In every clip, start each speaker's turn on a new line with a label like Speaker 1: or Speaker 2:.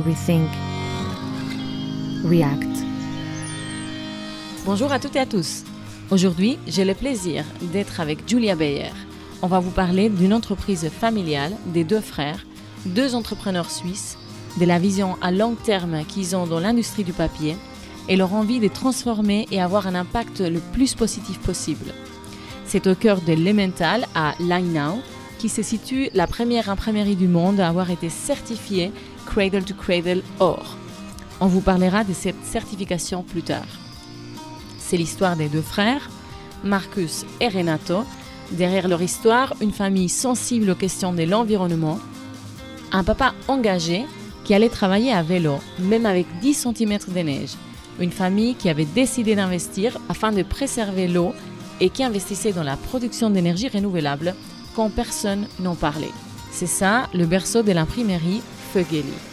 Speaker 1: Rethink. React.
Speaker 2: Bonjour à toutes et à tous. Aujourd'hui, j'ai le plaisir d'être avec Julia Bayer. On va vous parler d'une entreprise familiale des deux frères, deux entrepreneurs suisses, de la vision à long terme qu'ils ont dans l'industrie du papier et leur envie de transformer et avoir un impact le plus positif possible. C'est au cœur de l'Emmental à Linau, qui se situe la première imprimerie du monde à avoir été certifiée Cradle to Cradle Or. On vous parlera de cette certification plus tard. C'est l'histoire des deux frères, Marcus et Renato. Derrière leur histoire, une famille sensible aux questions de l'environnement, un papa engagé qui allait travailler à vélo, même avec 10 cm de neige, une famille qui avait décidé d'investir afin de préserver l'eau et qui investissait dans la production d'énergie renouvelable quand personne n'en parlait. C'est ça le berceau de l'imprimerie Fögeli.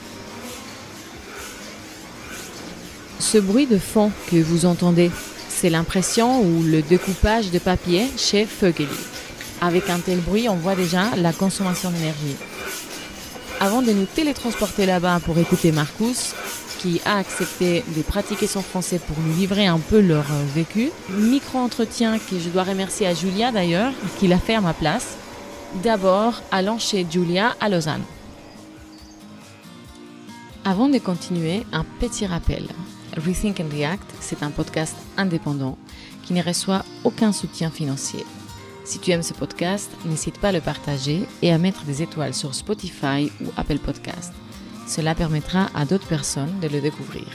Speaker 2: Ce bruit de fond que vous entendez, c'est l'impression ou le découpage de papier chez Fögeli. Avec un tel bruit, on voit déjà la consommation d'énergie. Avant de nous télétransporter là-bas pour écouter Marcus, qui a accepté de pratiquer son français pour nous livrer un peu leur vécu, micro-entretien que je dois remercier à Julia d'ailleurs, qui l'a fait à ma place. D'abord, allons chez Julia à Lausanne. Avant de continuer, un petit rappel. Rethink and React, c'est un podcast indépendant qui ne reçoit aucun soutien financier. Si tu aimes ce podcast, n'hésite pas à le partager et à mettre des étoiles sur Spotify ou Apple Podcast. Cela permettra à d'autres personnes de le découvrir.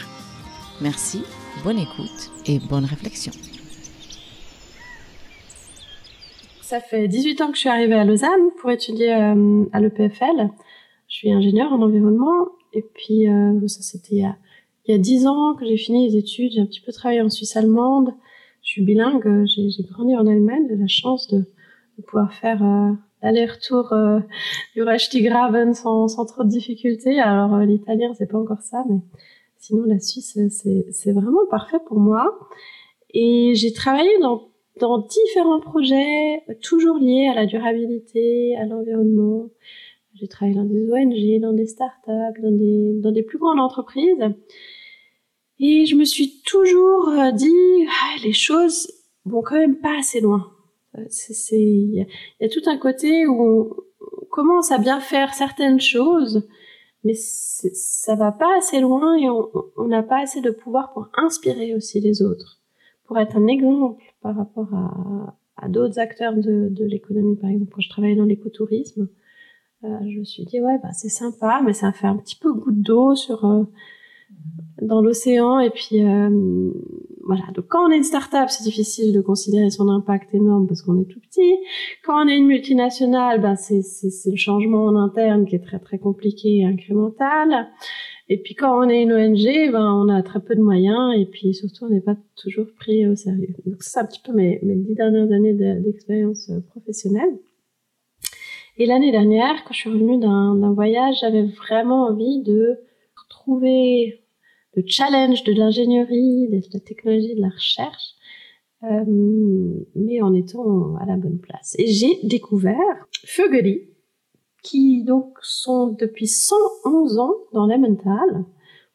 Speaker 2: Merci, bonne écoute et bonne réflexion.
Speaker 3: Ça fait 18 ans que je suis arrivée à Lausanne pour étudier euh, à l'EPFL. Je suis ingénieure en environnement et puis euh, ça c'était il il y a dix ans que j'ai fini les études, j'ai un petit peu travaillé en Suisse allemande. Je suis bilingue, j'ai grandi en Allemagne, j'ai la chance de, pouvoir faire euh, l'aller-retour euh, du Rechtigraven sans, sans trop de difficultés. Alors euh, l'italien, c'est pas encore ça, mais sinon la Suisse, c'est vraiment parfait pour moi. Et j'ai travaillé dans, dans différents projets, toujours liés à la durabilité, à l'environnement. J'ai travaillé dans des ONG, dans des startups, dans des, dans des plus grandes entreprises. Et je me suis toujours dit, ah, les choses vont quand même pas assez loin. Il y, a tout un côté où on commence à bien faire certaines choses, mais ça va pas assez loin et on n'a pas assez de pouvoir pour inspirer aussi les autres, pour être un exemple par rapport à, à d'autres acteurs de, de l'économie. Par exemple, quand je travaillais dans l'écotourisme, je me suis dit ouais bah c'est sympa, mais ça fait un petit peu goutte d'eau sur euh, dans l'océan. Et puis euh, voilà. Donc quand on est une start-up c'est difficile de considérer son impact énorme parce qu'on est tout petit. Quand on est une multinationale ben c'est c'est le changement en interne qui est très très compliqué et incrémental. Et puis quand on est une ONG ben on a très peu de moyens et puis surtout on n'est pas toujours pris au sérieux. Donc c'est un petit peu mes mes dix dernières années d'expérience professionnelle et l'année dernière, quand je suis revenue d'un voyage, j'avais vraiment envie de retrouver le challenge de l'ingénierie, de la technologie, de la recherche, euh, mais en étant à la bonne place. Et j'ai découvert Fögeli, qui donc sont depuis 111 ans dans l'Emmental,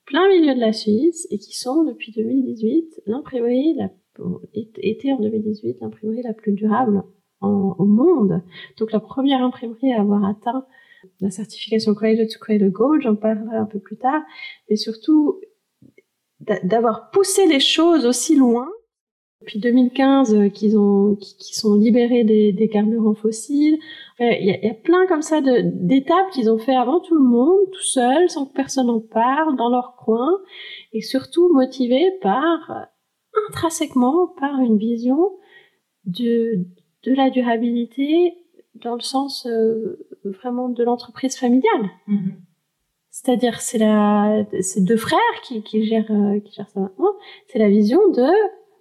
Speaker 3: plein milieu de la Suisse, et qui sont depuis 2018 l'imprimerie, la, était en 2018 l'imprimerie la plus durable en, au monde. Donc la première imprimerie à avoir atteint la certification Cradle to Cradle Gold, j'en parlerai un peu plus tard, mais surtout d'avoir poussé les choses aussi loin. Depuis 2015, euh, qu'ils ont, qui, sont libérés des, des carburants fossiles. Il y, a, plein comme ça d'étapes qu'ils ont fait avant tout le monde, tout seul, sans que personne en parle, dans leur coin, et surtout motivés par, intrinsèquement, par une vision de, de la durabilité dans le sens euh, vraiment de l'entreprise familiale. Mm-hmm. C'est-à-dire, c'est la, c'est deux frères qui, qui gèrent, euh, qui gèrent ça maintenant. C'est la vision de,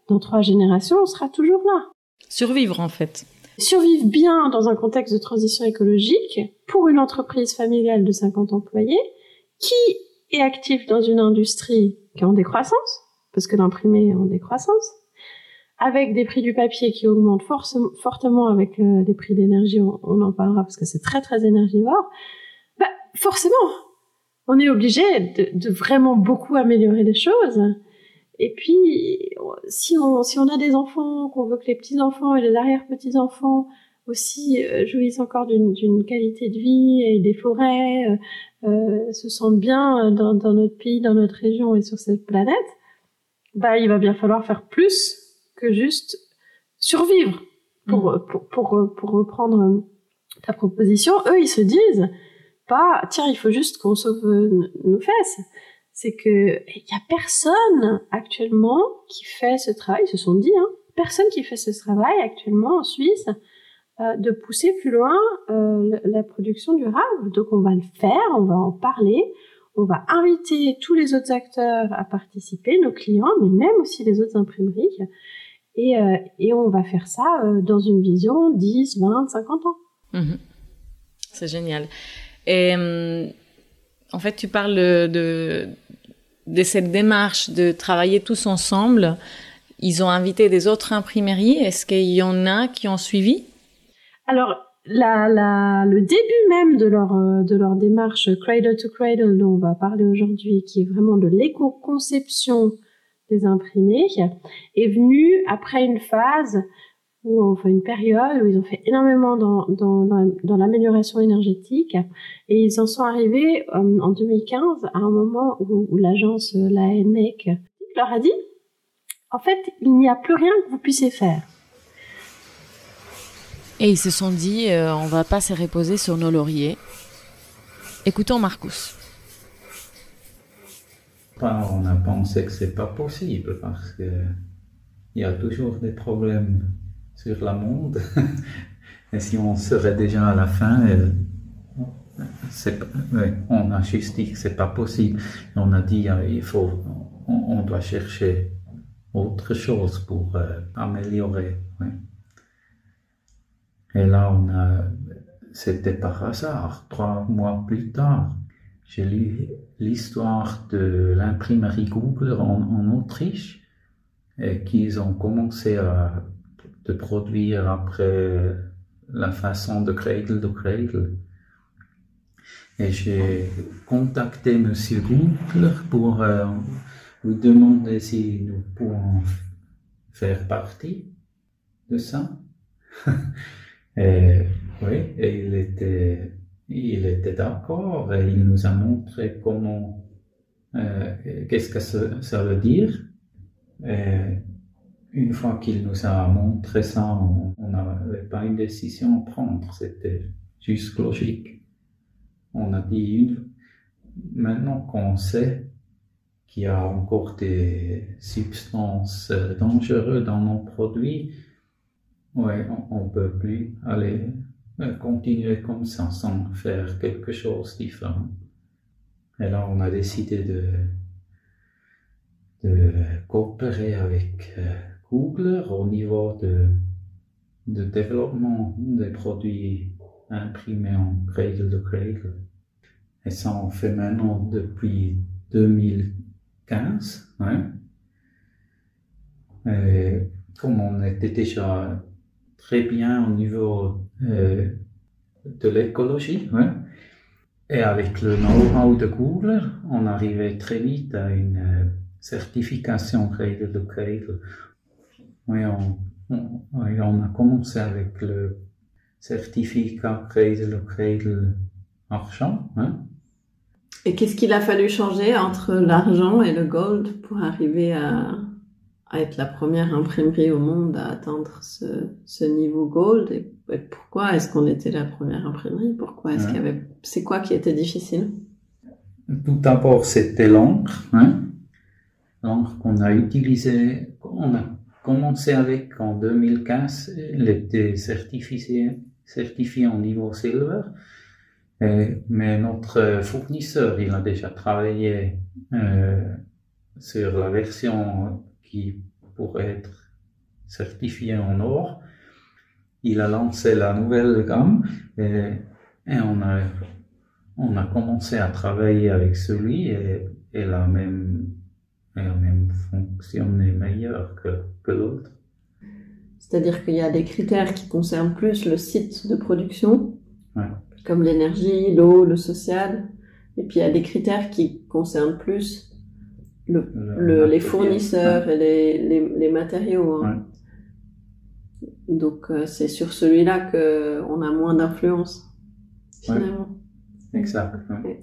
Speaker 3: dans trois générations, on sera toujours là.
Speaker 2: Survivre, en fait.
Speaker 3: Survivre bien dans un contexte de transition écologique pour une entreprise familiale de 50 employés qui est active dans une industrie qui est en décroissance, parce que l'imprimé est en décroissance, avec des prix du papier qui augmentent fortement avec euh, les prix d'énergie, on, en parlera parce que c'est très très énergivore, bah, forcément, on est obligé de, vraiment beaucoup améliorer les choses. Et puis, si on, a des enfants, qu'on veut que les petits-enfants et les arrière-petits-enfants aussi euh, jouissent encore d'une qualité de vie et des forêts, euh, euh, se sentent bien dans, dans, notre pays, dans notre région et sur cette planète, bah, il va bien falloir faire plus que juste survivre. Pour, mmh. pour, pour, pour reprendre ta proposition, eux, ils se disent pas, tiens, il faut juste qu'on sauve nos fesses. C'est que il y a personne actuellement qui fait ce travail. Ils se sont dit, hein, personne qui fait ce travail actuellement en Suisse euh, de pousser plus loin euh, la production durable. Donc on va le faire, on va en parler, on va inviter tous les autres acteurs à participer, nos clients, mais même aussi les autres imprimeries. Et, euh, et on va faire ça euh, dans une vision 10, 20, 50 ans.
Speaker 2: Mhm. C'est génial. Et hum, en fait, tu parles de, de cette démarche de travailler tous ensemble. Ils ont invité des autres imprimeries. Est-ce qu'il y en a qui ont suivi?
Speaker 3: Alors, la, la, le début même de leur, de leur démarche Cradle to Cradle dont on va parler aujourd'hui, qui est vraiment de l'éco-conception des imprimés, est venu après une phase enfin une période où ils ont fait énormément dans, dans, dans, l'amélioration énergétique et ils en sont arrivés euh, en 2015 à un moment où, où l'agence, euh, la ENEC, leur a dit en fait, il n'y a plus rien que vous puissiez faire.
Speaker 2: Et ils se sont dit, euh, on va pas se reposer sur nos lauriers. Écoutons Marcus.
Speaker 1: On a pensé que c'est pas possible parce que il y a toujours des problèmes sur la monde. Et si on serait déjà à la fin, on a juste dit que c'est pas possible. On a dit euh, il faut, on, doit chercher autre chose pour euh, améliorer. Et là, on a, c'était par hasard. Trois mois plus tard, j'ai lu l'histoire de l'imprimerie Google en, en Autriche qu'ils ont commencé à de produire après la façon de cradle to cradle. Et j'ai contacté Monsieur Google pour euh, lui demander si nous pouvons faire partie de ça. et oui, et il était, il était d'accord et il nous a montré comment, euh, qu'est-ce que ça, veut dire. Et une fois qu'il nous a montré ça, on n'avait pas une décision à prendre, c'était juste logique. On a dit, maintenant qu'on sait qu'il y a encore des substances dangereuses dans nos produits, ouais, on, ne peut plus aller euh, continuer comme ça sans faire quelque chose de différent. Et là, on a décidé de, de coopérer avec euh, Google au niveau de, de développement des produits imprimés en cradle to cradle. Et ça, on fait maintenant depuis 2015. Hein. Et comme on était déjà très bien au niveau euh, de l'écologie, et avec le know-how de Google, on arrivait très vite à une euh, certification Cradle to Cradle oui, on, a commencé avec le certificat Cradle Cradle argent. Hein.
Speaker 4: Et qu'est-ce qu'il a fallu changer entre l'argent et le gold pour arriver à, être la première imprimerie au monde à atteindre ce, niveau gold et, pourquoi est-ce qu'on était la première imprimerie? Pourquoi est-ce qu'il y avait c'est quoi qui était difficile?
Speaker 1: Tout d'abord, c'était l'encre, hein. l'encre qu'on a utilisée, on a commencé avec en 2015. Il était certifié, certifié en niveau silver. mais notre fournisseur, il a déjà travaillé euh, sur la version qui pourrait être certifiée en or. Il a lancé la nouvelle gamme et, on, a, on a commencé à travailler avec celui et, et la même même fonctionner meilleur que, que l'autre.
Speaker 4: C'est-à-dire qu'il y a des critères qui concernent plus le site de production, comme l'énergie, l'eau, le social, Et puis il y a des critères qui concernent plus le,
Speaker 1: Le
Speaker 4: le- les fournisseurs et les, les, les matériaux. hein. Donc euh, c'est sur celui-là que on a moins d'influence finalement.
Speaker 1: Exact. ouais.
Speaker 4: Oui.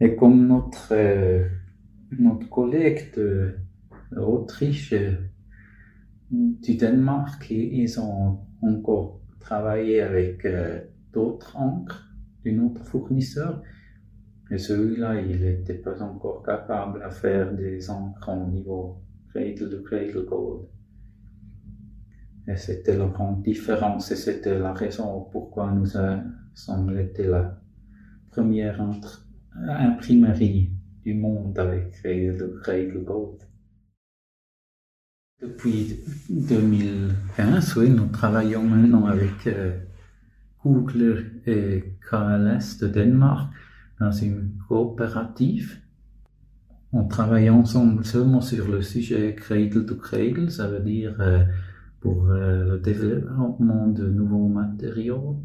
Speaker 1: Et comme notre, euh, notre collègue de l'Autriche, euh, du Danemark, ils ont encore travaillé avec euh, d'autres encres d'un autre fournisseur. Et celui-là, il n'était pas encore capable à faire des encres au niveau cradle to cradle gold. Et c'était la grande différence et c'était la raison pourquoi nous a- sommes été la première entre- imprimerie du monde avec to Cradle Gold. Depuis 2015, oui, nous travaillons maintenant avec euh, Kugler et KLS de Danemark dans une coopérative. On travaille ensemble seulement sur le sujet Cradle to Cradle, ça veut dire euh, pour euh, le développement de nouveaux matériaux.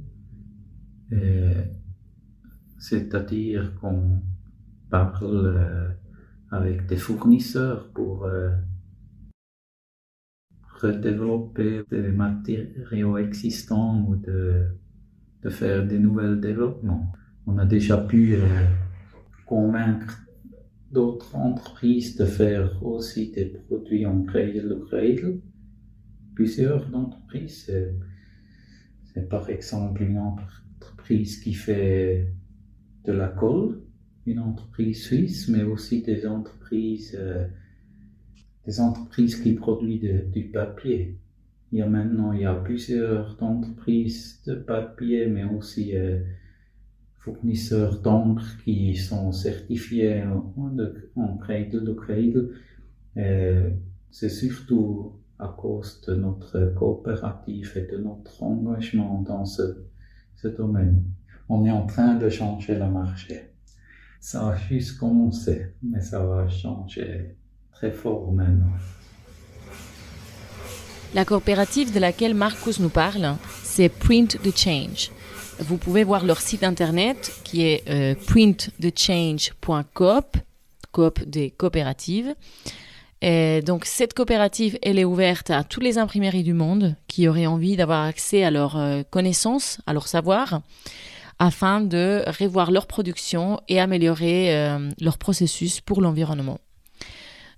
Speaker 1: C'est-à-dire qu'on parle euh, avec des fournisseurs pour euh, redévelopper des matériaux existants ou de, faire des nouveaux développements. On a déjà pu convaincre d'autres entreprises de faire aussi des produits en cradle to cradle. Plusieurs entreprises, c'est- c'est par exemple une entreprise qui fait de la colle, une entreprise suisse, mais aussi des entreprises, euh, des entreprises qui produisent du papier. Il y a maintenant, il y a plusieurs entreprises de papier, mais aussi euh, fournisseurs d'encre qui sont certifiés en, en. Euh, C'est surtout à cause de notre coopérative et de notre engagement dans ce, domaine. On est en train de changer le marché. Ça a juste commencé, mais ça va changer très fort maintenant.
Speaker 2: La coopérative de laquelle Marcus nous parle, c'est Print the Change. Vous pouvez voir leur site internet qui est euh, printthechange.coop, coop des coopératives. Et donc cette coopérative, elle est ouverte à toutes les imprimeries du monde qui auraient envie d'avoir accès à leurs euh, connaissances, à leur savoir, afin de revoir leur production et améliorer euh, leur processus pour l'environnement.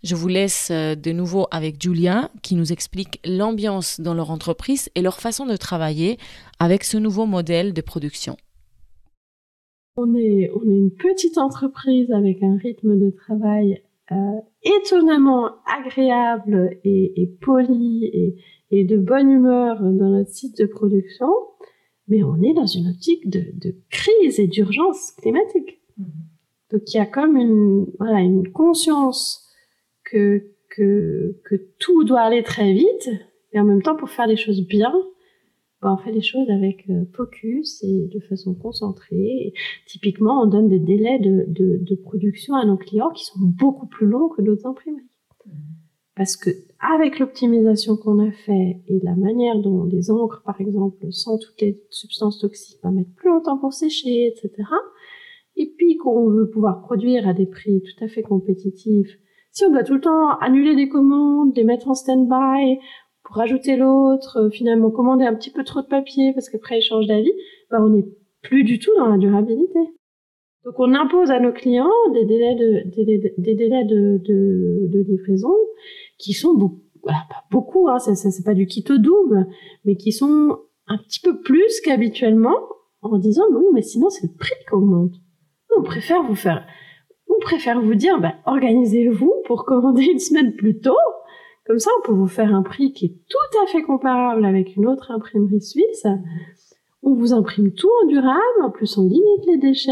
Speaker 2: Je vous laisse euh, de nouveau avec Julia qui nous explique l'ambiance dans leur entreprise et leur façon de travailler avec ce nouveau modèle de production.
Speaker 3: On est, on est une petite entreprise avec un rythme de travail euh, étonnamment agréable et, et poli et, et de bonne humeur dans notre site de production, mais on est dans une optique de, de crise et d'urgence climatique. Donc il y a comme une, voilà, une conscience que, que, que tout doit aller très vite, et en même temps pour faire les choses bien, on fait les choses avec euh, focus et de façon concentrée. Et typiquement, on donne des délais de, de, de production à nos clients qui sont beaucoup plus longs que d'autres imprimeries. Parce que avec l'optimisation qu'on a fait et la manière dont les encres, par exemple, sans toutes les substances toxiques, va mettre plus longtemps pour sécher, etc. Et puis qu'on veut pouvoir produire à des prix tout à fait compétitifs. Si on doit tout le temps annuler des commandes, les mettre en stand-by, pour rajouter l'autre, euh, finalement commander un petit peu trop de papier parce qu'après il change d'avis, ben on n'est plus du tout dans la durabilité. Donc on impose à nos clients des délais de, des, délais de, de, de livraison qui sont beaucoup, voilà, pas beaucoup, hein, ça, ça c'est pas du au double, mais qui sont un petit peu plus qu'habituellement en disant oui mais sinon c'est le prix qu'on monte. On préfère vous faire, on préfère vous dire ben, organisez-vous pour commander une semaine plus tôt comme ça, on peut vous faire un prix qui est tout à fait comparable avec une autre imprimerie suisse. On vous imprime tout en durable, en plus on limite les déchets.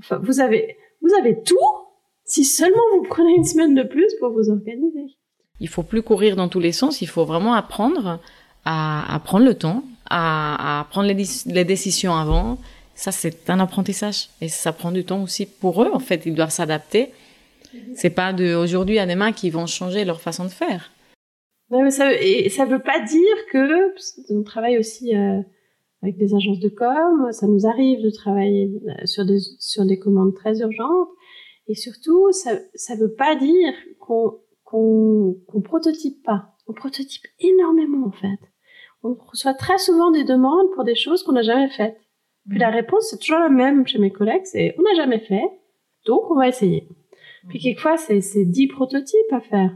Speaker 3: Enfin, vous avez, vous avez tout si seulement vous prenez une semaine de plus pour vous organiser.
Speaker 2: Il faut plus courir dans tous les sens, il faut vraiment apprendre à, prendre le temps, à, prendre les, décisions avant. Ça, c'est un apprentissage et ça prend du temps aussi pour eux. En fait, ils doivent s'adapter. C'est pas de aujourd'hui à demain qu'ils vont changer leur façon de faire.
Speaker 3: Non, mais ça, et ça veut pas dire que on travaille aussi euh, avec des agences de com. Ça nous arrive de travailler sur des, sur des commandes très urgentes. Et surtout, ça ne veut pas dire qu'on qu'on qu'on prototype pas. On prototype énormément en fait. On reçoit très souvent des demandes pour des choses qu'on n'a jamais faites. Puis la réponse, c'est toujours la même chez mes collègues, c'est on n'a jamais fait, donc on va essayer. Puis quelquefois, c'est, c'est 10 prototypes à faire.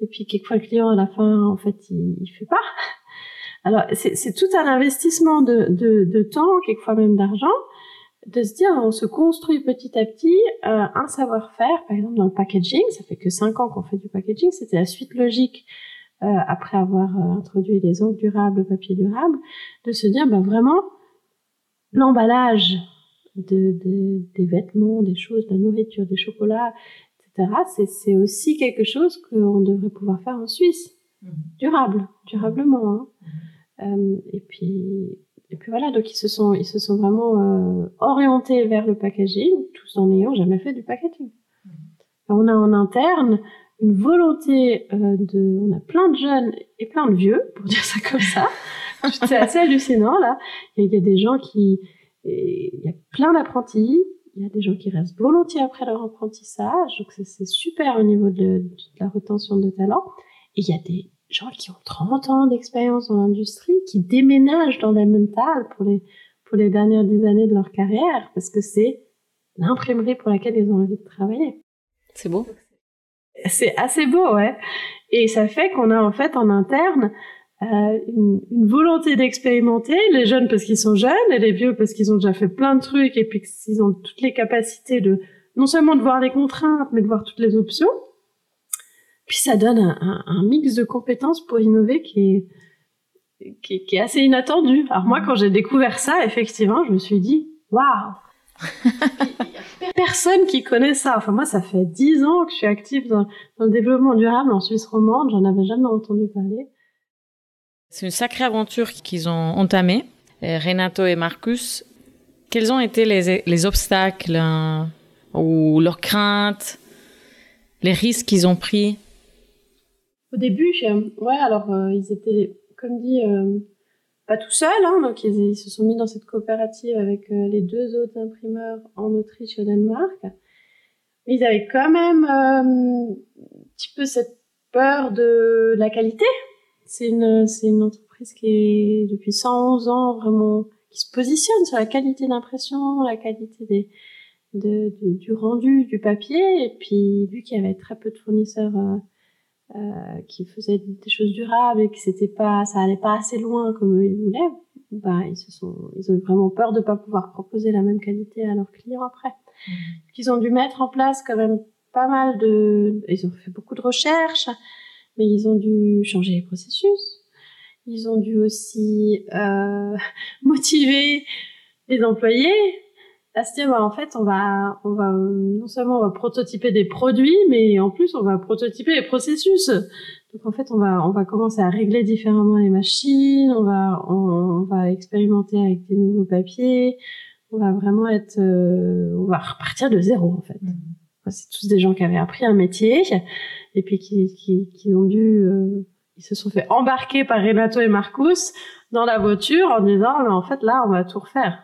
Speaker 3: Et puis quelquefois, le client, à la fin, en fait, il, il fait pas. Alors, c'est, tout un investissement de temps, quelquefois même d'argent, de se dire, on se construit petit à petit euh, un savoir-faire, par exemple dans le packaging, ça fait que 5 ans qu'on fait du packaging, c'était la suite logique euh, après avoir euh, introduit les ongles durables, le papier durable, de se dire, ben vraiment, l'emballage de, de, des vêtements, des choses, de la nourriture, des chocolats, etc., c'est aussi quelque chose qu'on devrait pouvoir faire en Suisse. Mmh. Durable, durablement. Hein. Mmh. Euh, et puis, et puis voilà, donc ils se sont, ils se sont vraiment euh, orientés vers le packaging, tous en n'ayant jamais fait du packaging. Mmh. On a en interne une volonté euh, de, on a plein de jeunes et plein de vieux, pour dire ça comme ça. c'est assez hallucinant là. Il y a des gens qui, il y a plein d'apprentis. Il y a des gens qui restent volontiers après leur apprentissage, donc c'est super au niveau de, de, la retention de talent. Et il y a des gens qui ont 30 ans d'expérience dans l'industrie, qui déménagent dans la mental pour les, pour les dernières dix années de leur carrière, parce que c'est l'imprimerie pour laquelle ils ont envie de travailler.
Speaker 2: C'est beau.
Speaker 3: C'est assez beau, ouais. Et ça fait qu'on a en fait en interne une, une, volonté d'expérimenter, les jeunes parce qu'ils sont jeunes et les vieux parce qu'ils ont déjà fait plein de trucs et puis qu'ils ont toutes les capacités de non seulement de voir les contraintes mais de voir toutes les options. Puis ça donne un, un, un mix de compétences pour innover qui est, qui, qui est assez inattendu. Alors moi quand j'ai découvert ça, effectivement, je me suis dit waouh personne qui connaît ça. Enfin, moi, ça fait dix ans que je suis active dans, dans le développement durable en Suisse romande. J'en avais jamais entendu parler.
Speaker 2: C'est une sacrée aventure qu'ils ont entamée, Renato et Marcus. Quels ont été les, les obstacles hein, ou leurs craintes, les risques qu'ils ont pris?
Speaker 3: Au début, ouais, alors euh, ils étaient, comme dit, euh, pas tout seuls, hein, donc ils, se sont mis dans cette coopérative avec euh, les deux autres imprimeurs en Autriche et au Danemark. Ils avaient quand même un petit peu cette peur de la qualité c'est une, c'est une entreprise qui est depuis 111 ans vraiment, qui se positionne sur la qualité d'impression, la qualité des, de, de, du rendu du papier. Et puis, vu qu'il y avait très peu de fournisseurs euh, euh, qui faisaient des choses durables et que c'était pas, ça allait pas assez loin comme eux ils voulaient, bah, ils se sont, ils ont vraiment peur de pas pouvoir proposer la même qualité à leurs clients après. Mmh. Ils ont dû mettre en place quand même pas mal de, ils ont fait beaucoup de recherches mais ils ont dû changer les processus. Ils ont dû aussi euh, motiver les employés. À se dire bah, en fait on va on va non seulement on va prototyper des produits mais en plus on va prototyper les processus. Donc en fait on va on va commencer à régler différemment les machines. On va on, on va expérimenter avec des nouveaux papiers. On va vraiment être euh, on va repartir de zéro en fait. Mmh. c'est tous des gens qui avaient appris un métier et puis qui, qui, qui ont dû, euh, ils se sont fait embarquer par Renato et Marcus dans la voiture en disant, mais en fait, là, on va tout refaire.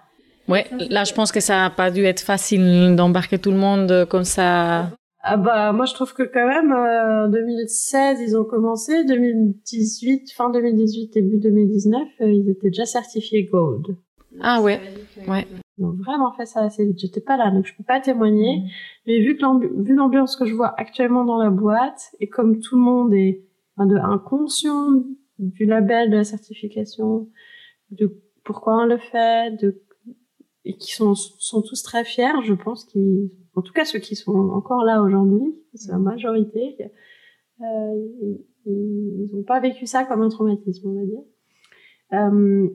Speaker 2: Ouais, là, je pense que ça n'a pas dû être facile d'embarquer tout le monde comme ça.
Speaker 3: Ah bah, moi, je trouve que quand même, euh, en 2016, ils ont commencé, 2018, fin 2018, début 2019, euh, ils étaient déjà certifiés Gold.
Speaker 2: Ah ouais, ouais.
Speaker 3: Ils ont vraiment fait ça assez vite. J'étais pas là, donc je peux pas témoigner. Mmh. Mais vu que vu l'ambiance que je vois actuellement dans la boîte, et comme tout le monde est enfin, de inconscient du label de la certification, de pourquoi on le fait, de et qui sont sont tous très fiers, je pense qu'ils, en tout cas ceux qui sont encore là aujourd'hui, c'est la majorité, euh, ils n'ont pas vécu ça comme un traumatisme, on va dire. Euh,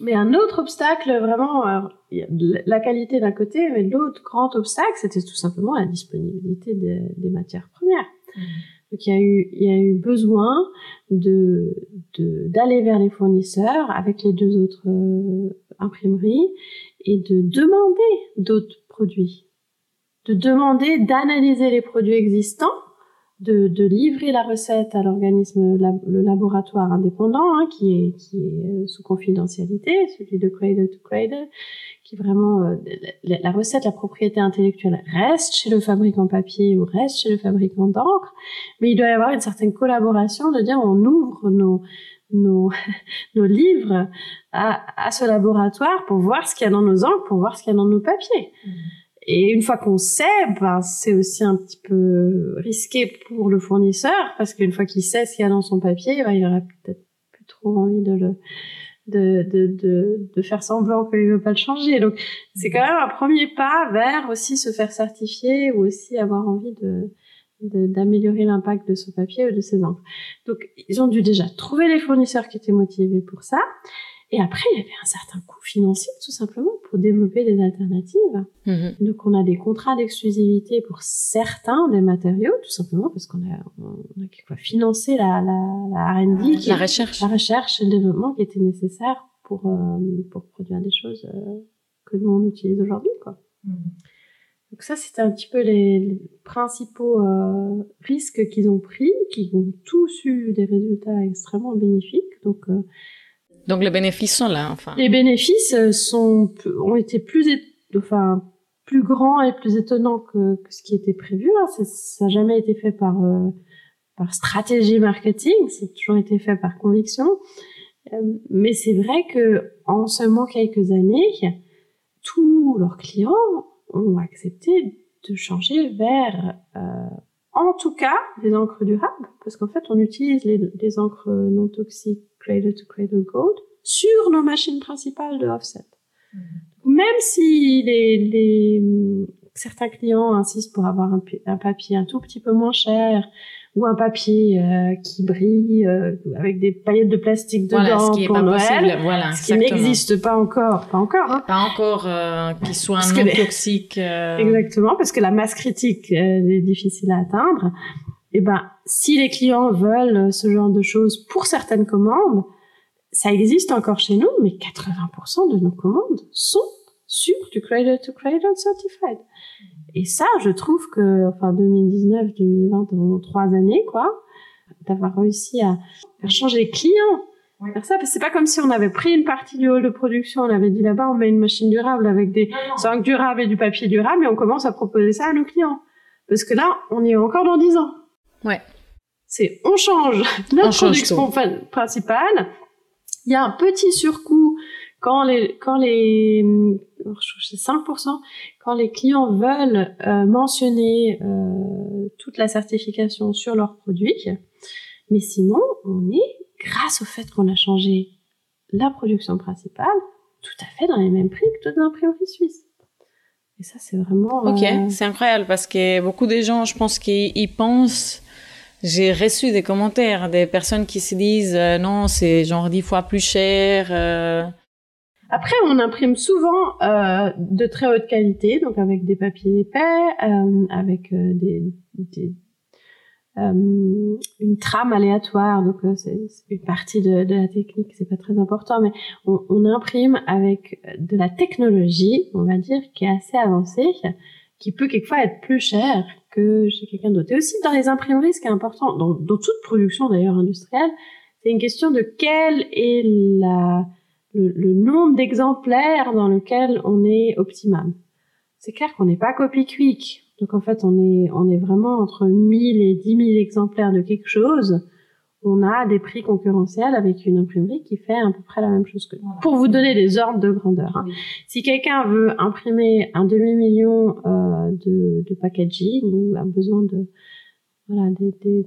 Speaker 3: mais un autre obstacle, vraiment, la qualité d'un côté, mais l'autre grand obstacle, c'était tout simplement la disponibilité des, des matières premières. Mmh. Donc il y a eu, il y a eu besoin de d'aller vers les fournisseurs avec les deux autres euh, imprimeries et de demander d'autres produits, de demander d'analyser les produits existants de, de livrer la recette à l'organisme, le laboratoire indépendant, hein, qui est, qui est euh, sous confidentialité, celui de Cradle to Cradle, qui vraiment, euh, la, recette, la propriété intellectuelle reste chez le fabricant papier ou reste chez le fabricant d'encre, mais il doit y avoir une certaine collaboration de dire on ouvre nos, nos, nos livres à, à ce laboratoire pour voir ce qu'il y a dans nos encres, pour voir ce qu'il y a dans nos papiers. Mmh. Et une fois qu'on sait, ben, c'est aussi un petit peu risqué pour le fournisseur, parce qu'une fois qu'il sait ce qu'il y a dans son papier, ben, il aurait peut-être plus trop envie de le, de, de, de, de faire semblant qu'il veut pas le changer. Donc, c'est quand même un premier pas vers aussi se faire certifier ou aussi avoir envie de, d'améliorer l'impact de son papier ou de ses encres. Donc, ils ont dû déjà trouver les fournisseurs qui étaient motivés pour ça. Et après, il y avait un certain coût financier, tout simplement, pour développer des alternatives. Mhm. Donc, on a des contrats d'exclusivité pour certains des matériaux, tout simplement parce qu'on a, on a financé la, la, la R&D,
Speaker 2: la recherche,
Speaker 3: la recherche et le développement qui était nécessaire pour euh, pour produire des choses euh, que nous on utilise aujourd'hui, quoi. Mhm. Donc ça, c'était un petit peu les, principaux euh, risques qu'ils ont pris, qui ont tous eu des résultats extrêmement bénéfiques. Donc
Speaker 2: donc les bénéfices sont là, enfin.
Speaker 3: Les bénéfices euh, sont ont été plus enfin plus grands et plus étonnants que, ce qui était prévu. Hein. Ça n'a jamais été fait par euh, par stratégie marketing, c'est toujours été fait par conviction. Euh, mais c'est vrai que en seulement quelques années, tous leurs clients ont accepté de changer vers, en tout cas, des encres durables, parce qu'en fait, on utilise les, les encres non toxiques cradle to cradle gold sur nos machines principales de offset. Mm-hmm. Même si les, les, certains clients insistent pour avoir un, un, papier un tout petit peu moins cher ou un papier euh, qui brille euh, avec des paillettes de plastique dedans
Speaker 2: ce qui
Speaker 3: pour
Speaker 2: Noël, voilà,
Speaker 3: ce qui n'existe pas encore, pas encore, hein.
Speaker 2: pas encore euh, qui soit non toxique.
Speaker 3: Exactement, parce que la masse critique est difficile à atteindre eh ben, si les clients veulent ce genre de choses pour certaines commandes, ça existe encore chez nous, mais 80% de nos commandes sont sur du cradle to cradle certified. Et ça, je trouve que, enfin, 2019, 2020, dans trois années, quoi, d'avoir réussi à faire changer les clients faire ça, parce que c'est pas comme si on avait pris une partie du hall de production, on avait dit là-bas, on met une machine durable avec des encres durables et du papier durable, et on commence à proposer ça à nos clients. Parce que là, on est encore dans dix ans.
Speaker 2: Ouais.
Speaker 3: C'est on change notre production principale. Il y a un petit surcoût quand les quand les je 5% quand les clients veulent euh, mentionner euh, toute la certification sur leurs produits. Mais sinon, on est grâce au fait qu'on a changé la production principale tout à fait dans les mêmes prix que toute l'imprimerie suisse. Et ça, c'est vraiment.
Speaker 2: Ok, euh, c'est incroyable parce que beaucoup de gens, je pense qu'ils pensent j'ai reçu des commentaires des personnes qui se disent euh, non, c'est genre dix fois plus cher. Euh.
Speaker 3: Après, on imprime souvent euh, de très haute qualité, donc avec des papiers épais, euh, avec des, des une trame aléatoire, donc c'est une partie de, la technique, c'est pas très important, mais on, on, imprime avec de la technologie, on va dire, qui est assez avancée, qui peut quelquefois être plus cher que chez quelqu'un d'autre. Et aussi dans les imprimeries, ce qui est important, dans, toute production d'ailleurs industrielle, c'est une question de quel est le, nombre d'exemplaires dans lequel on est optimum. C'est clair qu'on n'est pas copie quick. Donc en fait, on est, on est vraiment entre 1000 et 10 000 exemplaires de quelque chose on a des prix concurrentiels avec une imprimerie qui fait à peu près la même chose que nous. Pour vous donner des ordres de grandeur. Hein. Si quelqu'un veut imprimer un demi-million euh, de, de packaging ou a besoin de voilà des, des,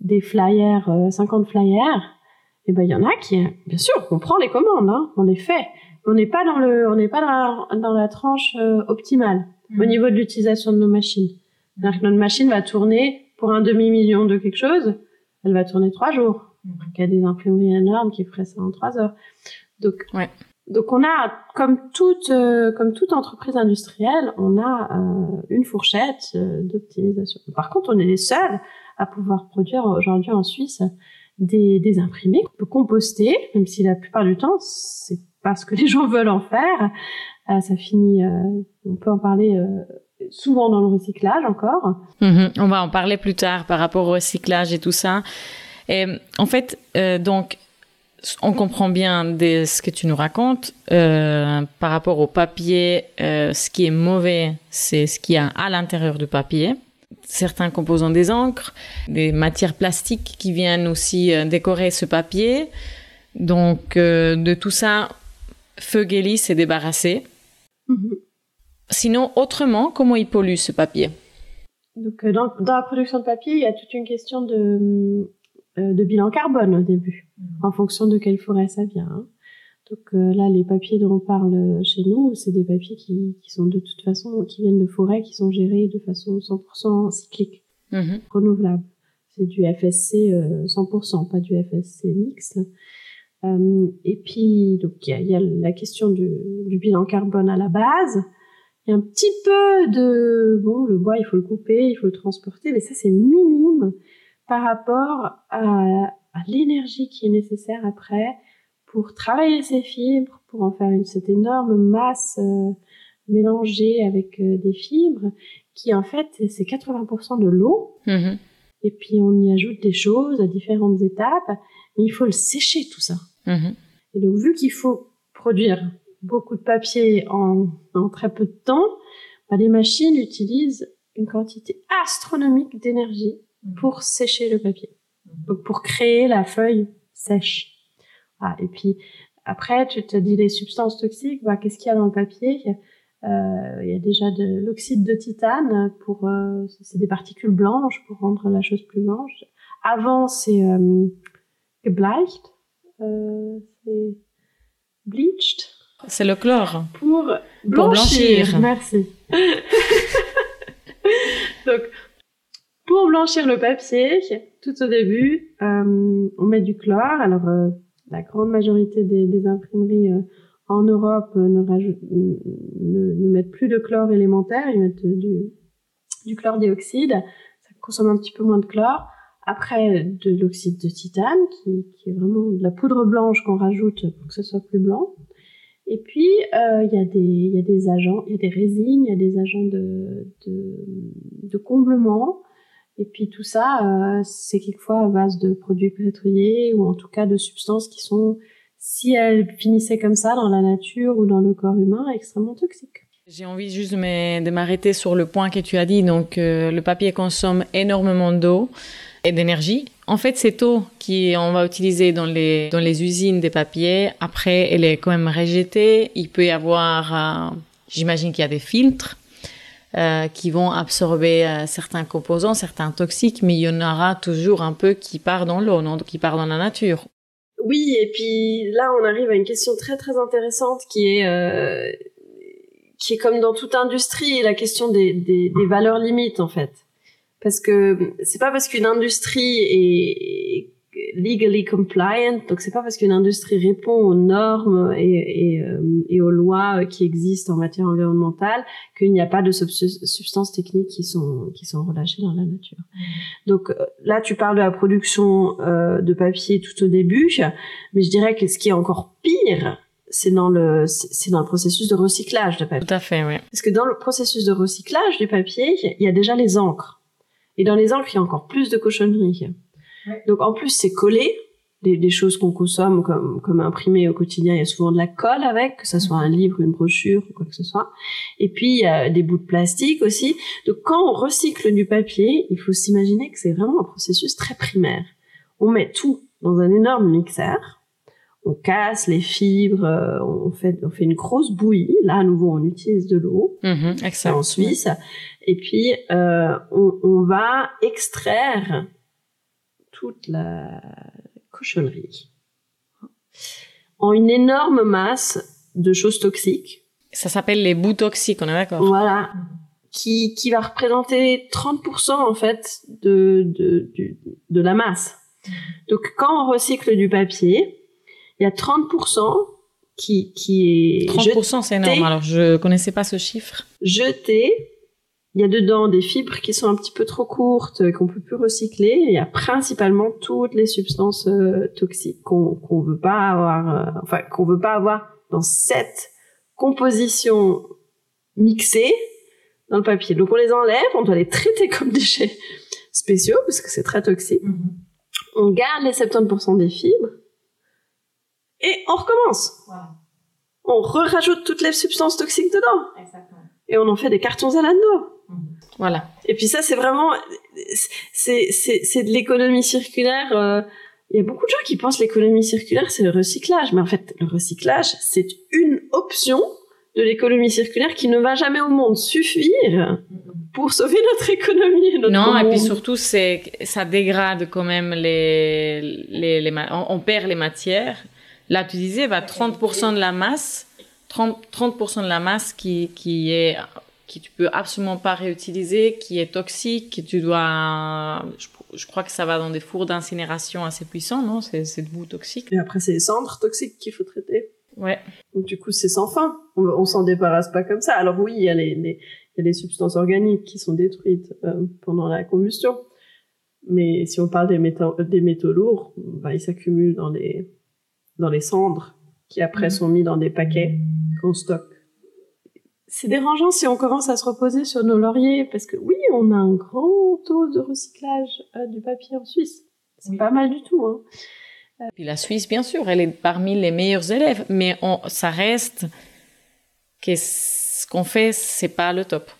Speaker 3: des flyers, 50 euh, flyers, eh ben il y en a qui, bien sûr, on prend les commandes, hein, on les fait. On n'est pas dans le, on n'est pas dans la, dans la tranche euh, optimale au mmh. niveau de l'utilisation de nos machines. que notre machine va tourner pour un demi-million de quelque chose elle va tourner trois jours. Donc, il y a des imprimeries énormes qui feraient ça en trois heures. Donc,
Speaker 2: ouais.
Speaker 3: donc on a, comme toute, euh, comme toute entreprise industrielle, on a euh, une fourchette euh, d'optimisation. Par contre, on est les seuls à pouvoir produire aujourd'hui en Suisse des, des imprimés qu'on peut composter, même si la plupart du temps, c'est pas ce que les gens veulent en faire. ça finit, on peut en parler souvent dans le recyclage encore.
Speaker 2: Mhm. On va en parler plus tard par rapport au recyclage et tout ça. Et en fait, euh, donc, on comprend bien de ce que tu nous racontes euh, par rapport au papier. Euh, ce qui est mauvais, c'est ce qu'il y a à l'intérieur du papier. Certains composants des encres, des matières plastiques qui viennent aussi décorer ce papier. Donc, de tout ça, Feugelli s'est débarrassé.
Speaker 3: Mhm.
Speaker 2: Sinon, autrement, comment il pollue ce papier?
Speaker 3: Donc, euh, dans, dans la production de papier, il y a toute une question de, euh, de bilan carbone au début, en fonction de quelle forêt ça vient. hein. Donc euh, là, les papiers dont on parle chez nous, c'est des papiers qui, qui sont de toute façon, qui viennent de forêts qui sont gérés de façon 100% cyclique,
Speaker 2: Mhm.
Speaker 3: renouvelable. C'est du FSC euh, 100%, pas du FSC mixte. Euh, et puis, donc il y a, il y a la question du, du bilan carbone à la base. Il y a un petit peu de bon, le bois, il faut le couper, il faut le transporter, mais ça c'est minime par rapport à, à l'énergie qui est nécessaire après pour travailler ces fibres, pour en faire une, cette énorme masse euh, mélangée avec euh, des fibres, qui en fait c'est 80% de l'eau,
Speaker 2: Mhm.
Speaker 3: et puis on y ajoute des choses à différentes étapes, mais il faut le sécher tout ça.
Speaker 2: Mhm.
Speaker 3: Et donc, vu qu'il faut produire beaucoup de papier en, en très peu de temps, bah, les machines utilisent une quantité astronomique d'énergie pour sécher le papier. Donc, pour créer la feuille sèche. Ah, et puis, après, tu te dis les substances toxiques, bah, qu'est-ce qu'il y a dans le papier? Euh, Il y a déjà de l'oxyde de titane pour, euh, c'est des particules blanches pour rendre la chose plus blanche. Avant, c'est euh, gebleicht, euh, c'est bleached
Speaker 2: C'est le chlore.
Speaker 3: pour blanchir.
Speaker 2: blanchir.
Speaker 3: Merci. Donc, pour blanchir le papier, tout au début, euh, on met du chlore. Alors, euh, la grande majorité des, des imprimeries euh, en Europe ne, ne, ne mettent plus de chlore élémentaire, ils mettent du, du chlordioxyde. Ça consomme un petit peu moins de chlore. Après, de l'oxyde de titane, qui, qui est vraiment de la poudre blanche qu'on rajoute pour que ce soit plus blanc. Et puis, euh, il y, y a des agents, il y a des résines, il y a des agents de, de, de comblement. Et puis tout ça, euh, c'est quelquefois à base de produits pétroliers ou en tout cas de substances qui sont, si elles finissaient comme ça dans la nature ou dans le corps humain, extrêmement toxiques.
Speaker 2: J'ai envie juste de m'arrêter sur le point que tu as dit. Donc, euh, le papier consomme énormément d'eau et d'énergie. En fait, cette eau qui on va utiliser dans les dans les usines des papiers, après, elle est quand même rejetée. Il peut y avoir, euh, j'imagine qu'il y a des filtres euh, qui vont absorber euh, certains composants, certains toxiques, mais il y en aura toujours un peu qui part dans l'eau, non, qui part dans la nature.
Speaker 3: Oui, et puis là, on arrive à une question très très intéressante qui est qui est comme dans toute industrie la question des, des valeurs limites en fait, parce que c'est pas parce qu'une industrie est legally compliant, donc c'est pas parce qu'une industrie répond aux normes et, et, euh, et aux lois qui existent en matière environnementale qu'il n'y a pas de subs- substances techniques qui sont qui sont relâchées dans la nature. Donc euh, là, tu parles de la production euh, de papier tout au début, mais je dirais que ce qui est encore pire, c'est dans le c'est dans le processus de recyclage de papier.
Speaker 2: Tout à fait, oui.
Speaker 3: Parce que dans le processus de recyclage du papier, il y a déjà les encres. Et dans les encres, il y a encore plus de cochonneries. Donc en plus, c'est collé. Des, des choses qu'on consomme comme, comme imprimé au quotidien, il y a souvent de la colle avec, que ce soit un livre, une brochure, ou quoi que ce soit. Et puis, il y a des bouts de plastique aussi. Donc quand on recycle du papier, il faut s'imaginer que c'est vraiment un processus très primaire. On met tout dans un énorme mixeur, on casse les fibres, euh, on fait, on fait une grosse bouillie. Là, à nouveau, on utilise de l'eau.
Speaker 2: Mhm,
Speaker 3: C'est
Speaker 2: exact.
Speaker 3: en Suisse. Et puis, euh, on, on va extraire toute la cochonnerie en une énorme masse de choses toxiques.
Speaker 2: Ça s'appelle les bouts toxiques, on est d'accord
Speaker 3: Voilà. Qui, qui va représenter 30% en fait de, de, de la masse. Donc, quand on recycle du papier, il y a 30% qui, qui est jeté
Speaker 2: 30%, c'est énorme. Alors, je connaissais pas ce chiffre.
Speaker 3: jeté. Il y a dedans des fibres qui sont un petit peu trop courtes, euh, qu'on peut plus recycler. Il y a principalement toutes les substances euh, toxiques qu'on qu'on veut pas avoir, euh, enfin qu'on veut pas avoir dans cette composition mixée dans le papier. Donc on les enlève, on doit les traiter comme déchets spéciaux parce que c'est très toxique.
Speaker 2: Mhm.
Speaker 3: On garde les 70% des fibres et on recommence.
Speaker 2: Voilà.
Speaker 3: On rajoute toutes les substances toxiques dedans
Speaker 2: Exactement.
Speaker 3: et on en fait des cartons à l'anneau.
Speaker 2: Voilà.
Speaker 3: Et puis ça, c'est vraiment, c'est, c'est, c'est de l'économie circulaire. euh, Il y a beaucoup de gens qui pensent l'économie circulaire, c'est le recyclage. Mais en fait, le recyclage, c'est une option de l'économie circulaire qui ne va jamais au monde suffire pour sauver notre économie et notre
Speaker 2: Non, et puis surtout, c'est, ça dégrade quand même les, les, les ma- on, on perd les matières. Là, tu disais, bah, 30% de la masse, 30, 30% de la masse qui, qui est, qui tu peux absolument pas réutiliser, qui est toxique, que tu dois, je, je crois que ça va dans des fours d'incinération assez puissants, non? C'est, de boue toxique.
Speaker 3: Et après, c'est les cendres toxiques qu'il faut traiter.
Speaker 2: Ouais.
Speaker 3: Donc du coup, c'est sans fin. On, on s'en débarrasse pas comme ça. Alors oui, il y a les, y a les substances organiques qui sont détruites euh, pendant la combustion. Mais si on parle des métaux, des métaux lourds, bah, ils s'accumulent dans les, dans les cendres qui après
Speaker 2: Mhm.
Speaker 3: sont mis dans des paquets qu'on stocke. C'est dérangeant si on commence à se reposer sur nos lauriers parce que oui, on a un grand taux de recyclage euh, du papier en Suisse. C'est
Speaker 2: Oui.
Speaker 3: pas mal du tout. Hein.
Speaker 2: Puis la Suisse, bien sûr, elle est parmi les meilleurs élèves, mais on, ça reste que ce qu'on fait, c'est pas le top.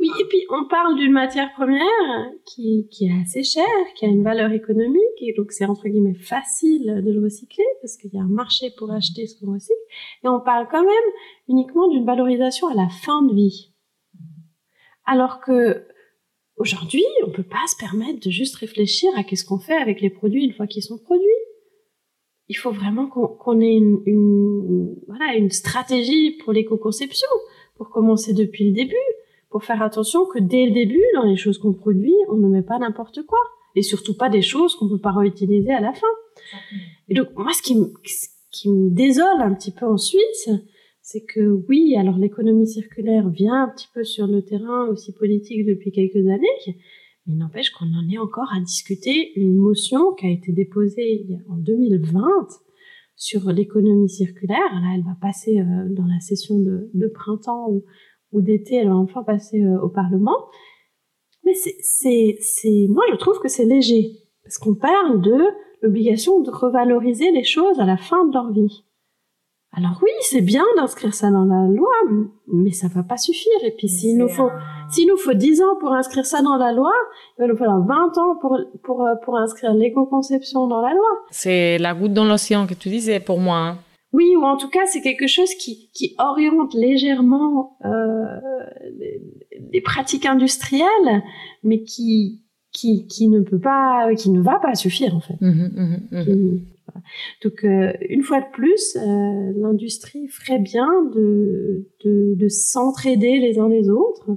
Speaker 3: Oui, et puis on parle d'une matière première qui, est assez chère, qui a une valeur économique, et donc c'est entre guillemets facile de le recycler parce qu'il y a un marché pour acheter ce qu'on recycle. Et on parle quand même uniquement d'une valorisation à la fin de vie. Alors que aujourd'hui, on peut pas se permettre de juste réfléchir à qu'est-ce qu'on fait avec les produits une fois qu'ils sont produits. Il faut vraiment qu'on ait une stratégie pour l'éco-conception, pour commencer depuis le début pour faire attention que dès le début, dans les choses qu'on produit, on ne met pas n'importe quoi. Et surtout pas des choses qu'on peut pas réutiliser à la fin. Et donc, moi, ce qui me, ce qui me désole un petit peu en Suisse, c'est que oui, alors l'économie circulaire vient un petit peu sur le terrain aussi politique depuis quelques années, mais n'empêche qu'on en est encore à discuter une motion qui a été déposée en 2020 sur l'économie circulaire. Là, elle va passer euh, dans la session de, de printemps ou, ou d'été, elle va enfin passer euh, au Parlement. Mais c'est, c'est, c'est, moi, je trouve que c'est léger. Parce qu'on parle de l'obligation de revaloriser les choses à la fin de leur vie. Alors oui, c'est bien d'inscrire ça dans la loi, mais ça va pas suffire. Et puis s'il nous faut, s'il nous faut 10 ans pour inscrire ça dans la loi, il va nous falloir 20 ans pour, pour, euh, pour inscrire l'éco-conception dans la loi.
Speaker 2: C'est la goutte dans l'océan que tu disais pour moi. hein.
Speaker 3: Oui, ou en tout cas, c'est quelque chose qui, qui oriente légèrement euh, les, les pratiques industrielles, mais qui, qui, qui ne peut pas, qui ne va pas suffire en fait.
Speaker 2: Mhm, mhm, mhm.
Speaker 3: Qui- voilà. Donc, euh, une fois de plus, euh, l'industrie ferait bien de, de, de s'entraider les uns les autres,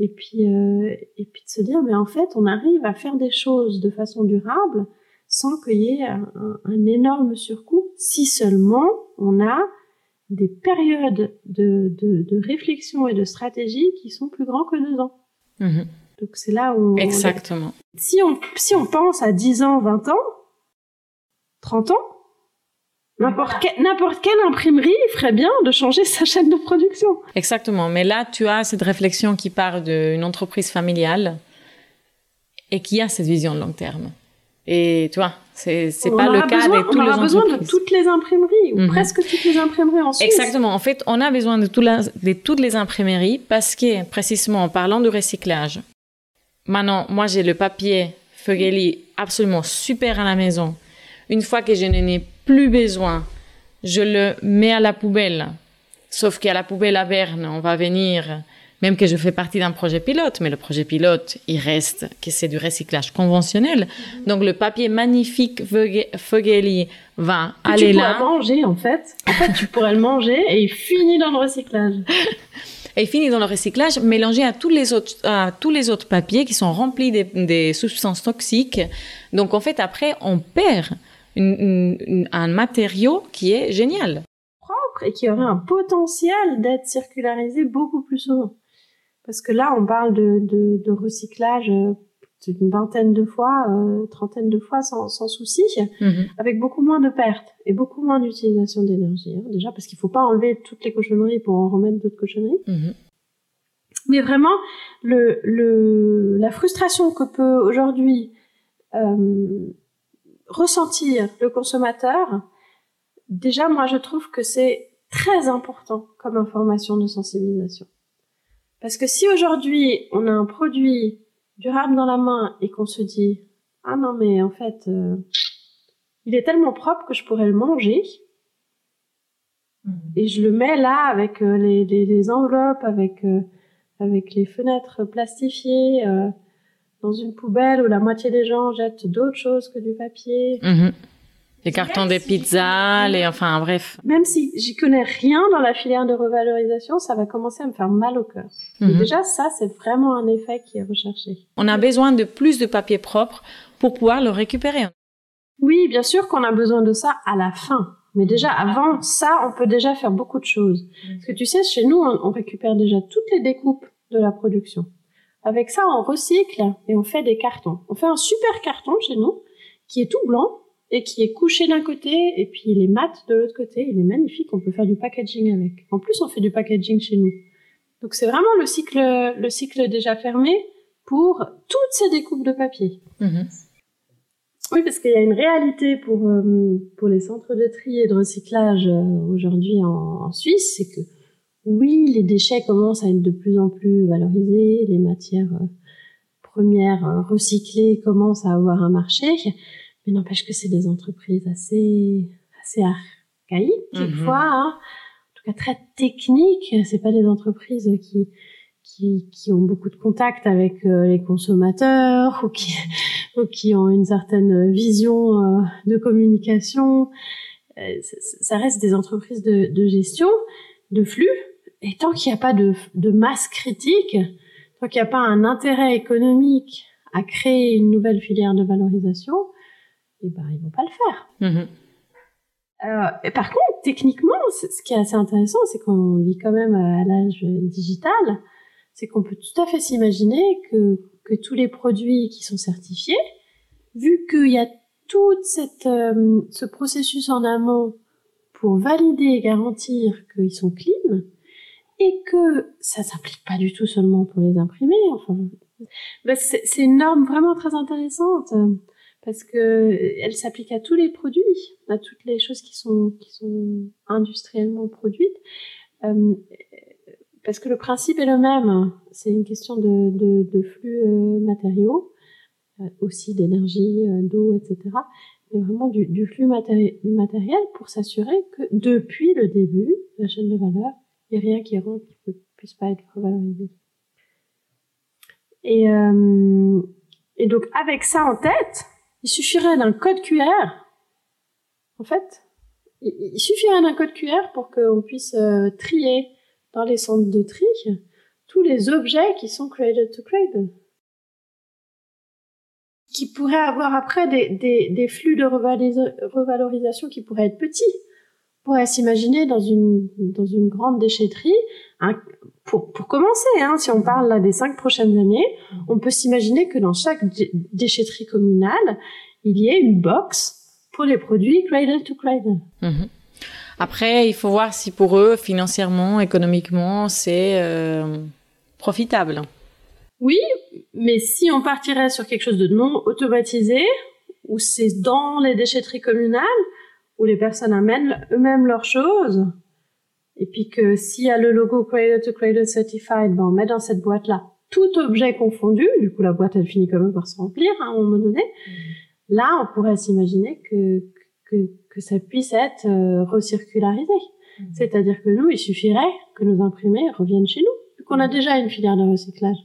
Speaker 3: et puis, euh, et puis de se dire, mais en fait, on arrive à faire des choses de façon durable sans qu'il y ait un, énorme surcoût, si seulement on a des périodes de, de, de réflexion et de stratégie qui sont plus grands que deux ans.
Speaker 2: Mhm.
Speaker 3: Donc c'est là où... on-
Speaker 2: Exactement.
Speaker 3: si on, si on pense à 10 ans, 20 ans, 30 ans, n'importe n'importe quelle imprimerie ferait bien de changer sa chaîne de production.
Speaker 2: Exactement. Mais là, tu as cette réflexion qui part d'une entreprise familiale et qui a cette vision de long terme. Et tu vois, c'est c'est
Speaker 3: On
Speaker 2: pas le cas
Speaker 3: besoin,
Speaker 2: de toutes
Speaker 3: On
Speaker 2: les
Speaker 3: aura besoin de toutes les imprimeries, ou
Speaker 2: Mhm.
Speaker 3: presque toutes les imprimeries en Suisse.
Speaker 2: Exactement. En fait, on a besoin de, tout la- de toutes les imprimeries parce que, précisément, en parlant de recyclage, maintenant, moi, j'ai le papier Fugeli absolument super à la maison. Une fois que je n'en ai plus besoin, je le mets à la poubelle. Sauf qu'à la poubelle à Berne, on va venir, même que je fais partie d'un projet pilote, mais le projet pilote, il reste que c'est du recyclage conventionnel. Donc, le papier magnifique Fugeli va
Speaker 3: Que
Speaker 2: aller
Speaker 3: tu
Speaker 2: là.
Speaker 3: pourrais manger, en fait. En fait, tu pourrais le manger et il finit dans le recyclage.
Speaker 2: et finit dans le recyclage mélangé à tous les autres, à tous les autres papiers qui sont remplis des, des substances toxiques. Donc en fait, après, on perd une- une- une- un matériau qui est génial.
Speaker 3: et qui aurait un potentiel d'être circularisé beaucoup plus souvent. Parce que là, on parle de, de, de recyclage euh, une vingtaine de fois, euh, trentaine de fois sans, sans souci, avec beaucoup moins de pertes et beaucoup moins d'utilisation d'énergie. hein. déjà parce qu'il faut pas enlever toutes les cochonneries pour en remettre d'autres cochonneries.
Speaker 2: Mhm.
Speaker 3: Mais vraiment, le, le, la frustration que peut aujourd'hui euh, ressentir le consommateur, déjà, moi, je trouve que c'est très important comme information de sensibilisation. Parce que si aujourd'hui, on a un produit durable dans la main et qu'on se dit, ah non, mais en fait, euh, il est tellement propre que je pourrais le manger, et je le mets là avec euh, les, les, les, enveloppes, avec, euh, avec les fenêtres plastifiées, dans une poubelle où la moitié des gens jettent d'autres choses que du papier.
Speaker 2: Mhm. Les cartons des pizzas, les, enfin bref.
Speaker 3: Même si j'y connais rien dans la filière de revalorisation, ça va commencer à me faire mal au cœur.
Speaker 2: Mhm.
Speaker 3: Déjà, ça, c'est vraiment un effet qui est recherché.
Speaker 2: On a besoin de plus de papier propre pour pouvoir le récupérer.
Speaker 3: Oui, bien sûr qu'on a besoin de ça à la fin. Mais déjà, avant ça, on peut déjà faire beaucoup de choses. Parce que tu sais, chez nous, on, on récupère déjà toutes les découpes de la production. Avec ça, on recycle et on fait des cartons. On fait un super carton chez nous, qui est tout blanc et qui est couché d'un côté et puis il est mat de l'autre côté. Il est magnifique, on peut faire du packaging avec. En plus, on fait du packaging chez nous. Donc c'est vraiment le cycle, le cycle déjà fermé pour toutes ces découpes de papier.
Speaker 2: Mhm.
Speaker 3: Oui, parce qu'il y a une réalité pour, euh, pour les centres de tri et de recyclage euh, aujourd'hui en, en Suisse, c'est que oui, les déchets commencent à être de plus en plus valorisés, les matières euh, premières recyclées commencent à avoir un marché, mais n'empêche que c'est des entreprises assez, assez archaïques,
Speaker 2: Mhm.
Speaker 3: quelquefois, hein. en tout cas très techniques. C'est pas des entreprises qui, qui, qui ont beaucoup de contact avec euh, les consommateurs ou qui, ou qui ont une certaine vision euh, de communication. Euh, ça- ça reste des entreprises de, de gestion, de flux. Et tant qu'il n'y a pas de, de masse critique, tant qu'il n'y a pas un intérêt économique à créer une nouvelle filière de valorisation, eh ben, ils vont pas le faire. Euh, et par contre, techniquement, ce qui est assez intéressant, c'est qu'on vit quand même à l'âge digital, c'est qu'on peut tout à fait s'imaginer que, que tous les produits qui sont certifiés, vu qu'il y a tout cette, euh, ce processus en amont pour valider et garantir qu'ils sont clean, et que ça s'applique pas du tout seulement pour les imprimer, enfin, ben, c'est une norme vraiment très intéressante parce que euh, elle s'applique à tous les produits, à toutes les choses qui sont industriellement produites, Euh, parce que le principe est le même. C'est une question de flux euh, matériaux, aussi d'énergie, d'eau, etc. Mais vraiment du, flux matéri- matériel pour s'assurer que depuis le début la chaîne de valeur, il n'y a rien qui rentre qui ne puisse pas être revalorisé. Et donc, avec ça en tête, il suffirait d'un code QR. En fait, il, suffirait d'un code QR pour qu'on puisse euh, trier dans les centres de tri tous les objets qui sont cradle to cradle. Qui pourraient avoir après des, flux de revalorisation qui pourraient être petits. On pourrait s'imaginer dans une, dans une grande déchetterie, un- pour, pour commencer, hein, si on parle là des cinq prochaines années, on peut s'imaginer que dans chaque dé- déchetterie communale, il y ait une box pour les produits cradle to cradle.
Speaker 2: Mhm. Après, il faut voir si pour eux, financièrement, économiquement, c'est euh, profitable.
Speaker 3: Oui, mais si on partirait sur quelque chose de non automatisé, où c'est dans les déchetteries communales, où les personnes amènent eux-mêmes leurs choses, et puis que s'il y a le logo Cradle to Cradle Certified, ben on met dans cette boîte-là tout objet confondu, du coup la boîte elle finit quand même par se remplir hein, à un moment donné, là on pourrait s'imaginer que, que, que ça puisse être euh, recircularisé. C'est-à-dire que nous, il suffirait que nos imprimés reviennent chez nous, vu qu'on a déjà une filière de recyclage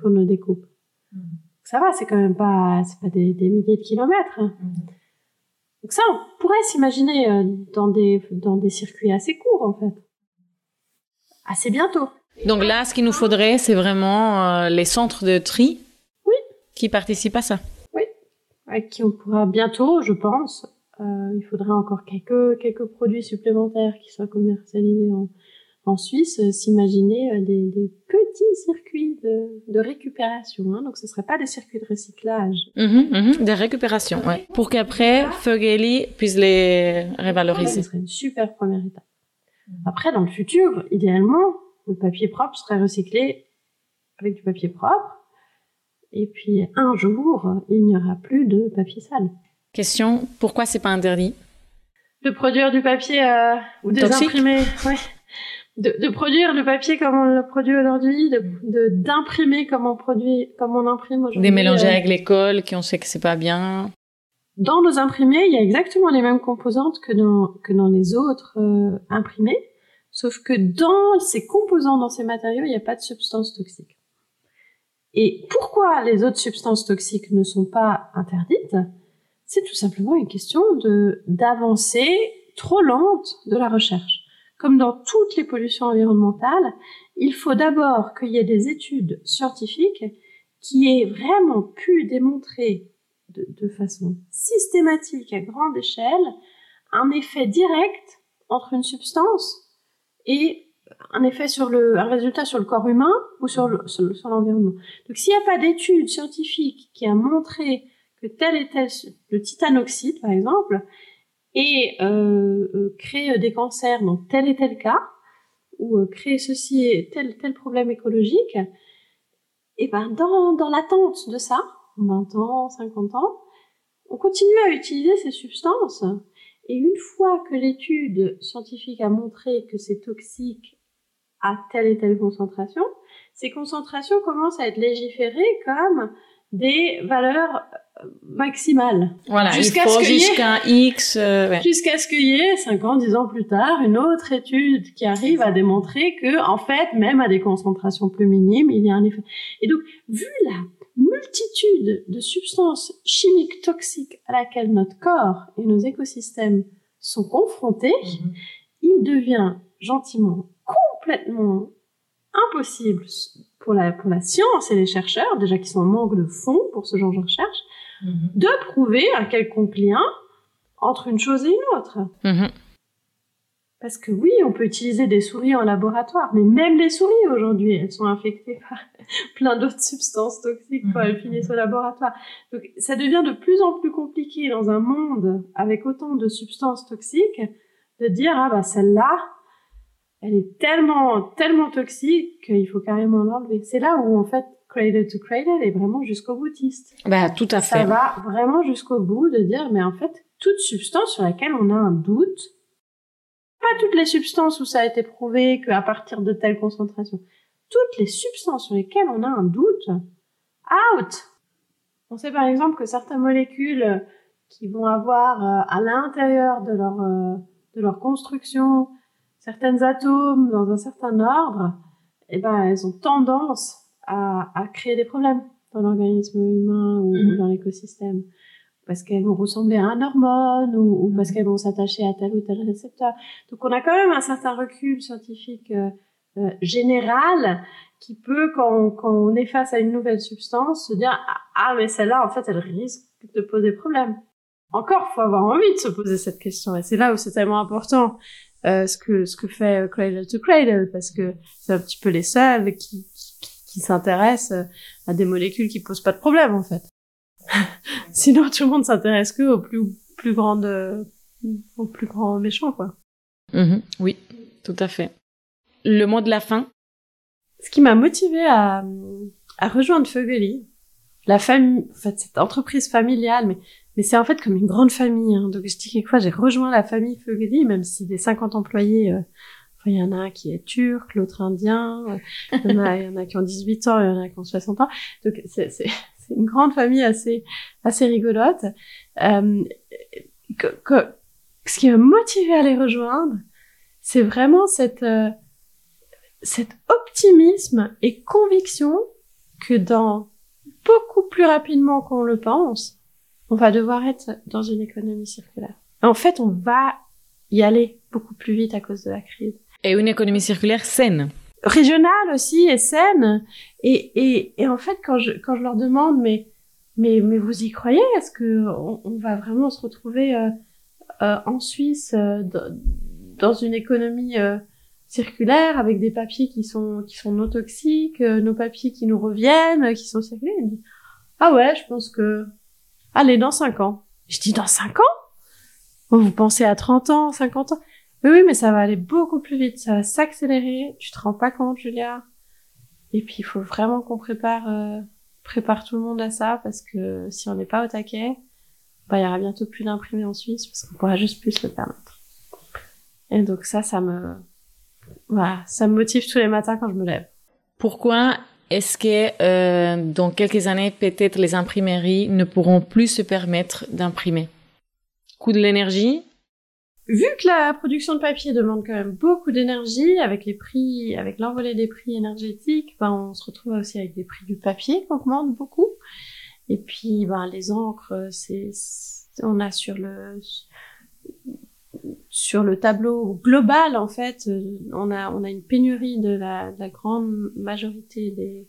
Speaker 3: pour nos découpes. Ça va, c'est quand même pas, c'est pas des, des milliers de kilomètres. hein. Donc ça, on pourrait s'imaginer euh, dans des, dans des circuits assez courts, en fait. Assez bientôt.
Speaker 2: Donc là, ce qu'il nous faudrait, c'est vraiment euh, les centres de tri
Speaker 3: Oui.
Speaker 2: qui participent à ça.
Speaker 3: Avec qui on pourra bientôt, je pense, euh, il faudrait encore quelques, quelques produits supplémentaires qui soient commercialisés en, en Suisse, euh, s'imaginer euh, des, des petits circuits de, de récupération. Hein. Donc ce ne seraient pas des circuits de recyclage.
Speaker 2: Mhm, mhm, Des récupérations, ouais. Pour qu'après, Fogeli puisse les
Speaker 3: Ce
Speaker 2: revaloriser.
Speaker 3: serait une super première étape. Après, dans le futur, idéalement, le papier propre serait recyclé avec du papier propre. Et puis un jour, il n'y aura plus de papier sale.
Speaker 2: Question pourquoi c'est pas interdit?
Speaker 3: De produire du papier euh, ou imprimer, ouais. De, de, produire le papier comme on le produit aujourd'hui, de d'imprimer comme on produit, comme on imprime aujourd'hui.
Speaker 2: Des mélangés euh, avec l'école, qui on sait que c'est pas bien.
Speaker 3: Dans nos imprimés, il y a exactement les mêmes composantes que dans que dans les autres euh, imprimés, sauf que dans ces composants, dans ces matériaux, il n'y a pas de substances toxiques. Et pourquoi les autres substances toxiques ne sont pas interdites? C'est tout simplement une question de d'avancée trop lente de la recherche. Comme dans toutes les pollutions environnementales, il faut d'abord qu'il y ait des études scientifiques qui aient vraiment pu démontrer de, façon systématique à grande échelle un effet direct entre une substance et un effet sur le, un résultat sur le corps humain ou sur l'environnement. Donc s'il n'y a pas d'études scientifiques qui a montré que tel et tel, le titanoxyde par exemple, et euh, euh, crée des cancers dans tel et tel cas, ou euh, crée ceci et tel tel problème écologique, et ben dans, dans l'attente de ça, 20 ans, 50 ans, on continue à utiliser ces substances. Et une fois que l'étude scientifique a montré que c'est toxique à telle et telle concentration, ces concentrations commencent à être légiférées comme des valeurs euh, maximales.
Speaker 2: Voilà, jusqu'à ce jusqu'à X. Euh,
Speaker 3: jusqu'à ce qu'il y ait, 5 ans, 10 ans plus tard, une autre étude qui arrive à démontrer que, en fait, même à des concentrations plus minimes, il y a un effet. Et donc, vu la multitude de substances chimiques toxiques à laquelle notre corps et nos écosystèmes sont confrontés, mhm. il devient gentiment complètement impossible pour la, pour la science et les chercheurs, déjà qui sont en manque de fonds pour ce genre de recherche, mhm. de prouver un quelconque lien entre une chose et une autre. Mhm. Parce que oui, on peut utiliser des souris en laboratoire, mais même les souris aujourd'hui, elles sont infectées par plein d'autres substances toxiques quand elles finissent au laboratoire. Donc ça devient de plus en plus compliqué dans un monde avec autant de substances toxiques de dire ah bah celle-là, elle est tellement, tellement toxique qu'il faut carrément l'enlever. C'est là où, en fait, Cradle to Cradle est vraiment jusqu'au boutiste.
Speaker 2: Bah, tout à fait.
Speaker 3: Ça va vraiment jusqu'au bout de dire, mais en fait, toute substance sur laquelle on a un doute, pas toutes les substances où ça a été prouvé qu'à partir de telle concentration, toutes les substances sur lesquelles on a un doute, out! On sait par exemple que certaines molécules qui vont avoir euh, à l'intérieur de leur, euh, de leur construction certains atomes dans un certain ordre, eh ben, elles ont tendance à, à créer des problèmes dans l'organisme humain ou, mhm. dans l'écosystème. Parce qu'elles vont ressembler à un hormone ou, parce mhm. qu'elles vont s'attacher à tel ou tel récepteur. Donc on a quand même un certain recul scientifique euh, euh général qui peut, quand on, quand on est face à une nouvelle substance, se dire ah, ah mais celle-là en fait elle risque de poser problème. Encore, faut avoir envie de se poser cette question et c'est là où c'est tellement important euh, ce que ce que fait euh, Cradle to Cradle parce que c'est un petit peu les seuls qui qui, s'intéressent euh, à des molécules qui posent pas de problème en fait. Sinon tout le monde s'intéresse que aux plus plus grandes aux plus grands méchants quoi.
Speaker 2: Mm-hmm. oui, tout à fait. Le mot de la fin?
Speaker 3: Ce qui m'a motivé à à rejoindre Fogeli, la famille, en fait, cette entreprise familiale, mais mais c'est en fait comme une grande famille. Hein. Donc je dis quelquefois, j'ai rejoint la famille Fogeli, même si des 50 employés, euh, il y en a un qui est turc, l'autre indien, euh, il, y en a, il y en a qui ont 18 ans, il y en a qui ont 60 ans. Donc c'est, c'est, c'est une grande famille assez assez rigolote. Euh, que, que, ce qui m'a motivé à les rejoindre, c'est vraiment cette euh, cet optimisme et conviction que dans beaucoup plus rapidement qu'on le pense, on va devoir être dans une économie circulaire. En fait, on va y aller beaucoup plus vite à cause de la crise.
Speaker 2: Et une économie circulaire saine.
Speaker 3: Régionale aussi et saine. Et, et, et en fait, quand je, quand je leur demande, mais, mais, mais vous y croyez? Est-ce que on, va vraiment se retrouver euh, euh, en Suisse euh, dans une économie circulaire avec des papiers qui sont qui sont non toxiques, nos papiers qui nous reviennent, qui sont circulaires Ah ouais, je pense que Allez, dans 5 ans. Je dis, dans 5 ans? Vous pensez à 30 ans, 50 ans Oui, oui, mais ça va aller beaucoup plus vite. Ça va s'accélérer. Tu te rends pas compte, Julia Et puis, il faut vraiment qu'on prépare, euh, prépare tout le monde à ça parce que si on n'est pas au taquet, bah, il y aura bientôt plus d'imprimés en Suisse parce qu'on pourra juste plus se le permettre. Et donc ça, ça me, voilà, ça me motive tous les matins quand je me lève.
Speaker 2: Pourquoi est-ce que euh, dans quelques années, peut-être les imprimeries ne pourront plus se permettre d'imprimer? Coût de l'énergie?
Speaker 3: Vu que la production de papier demande quand même beaucoup d'énergie, avec les prix, avec l'envolée des prix énergétiques, ben on se retrouve aussi avec des prix du papier qui augmentent beaucoup. Et puis, ben les encres, c'est, on a sur le sur le tableau global, en fait, on a, on a une pénurie de la, de la grande majorité des,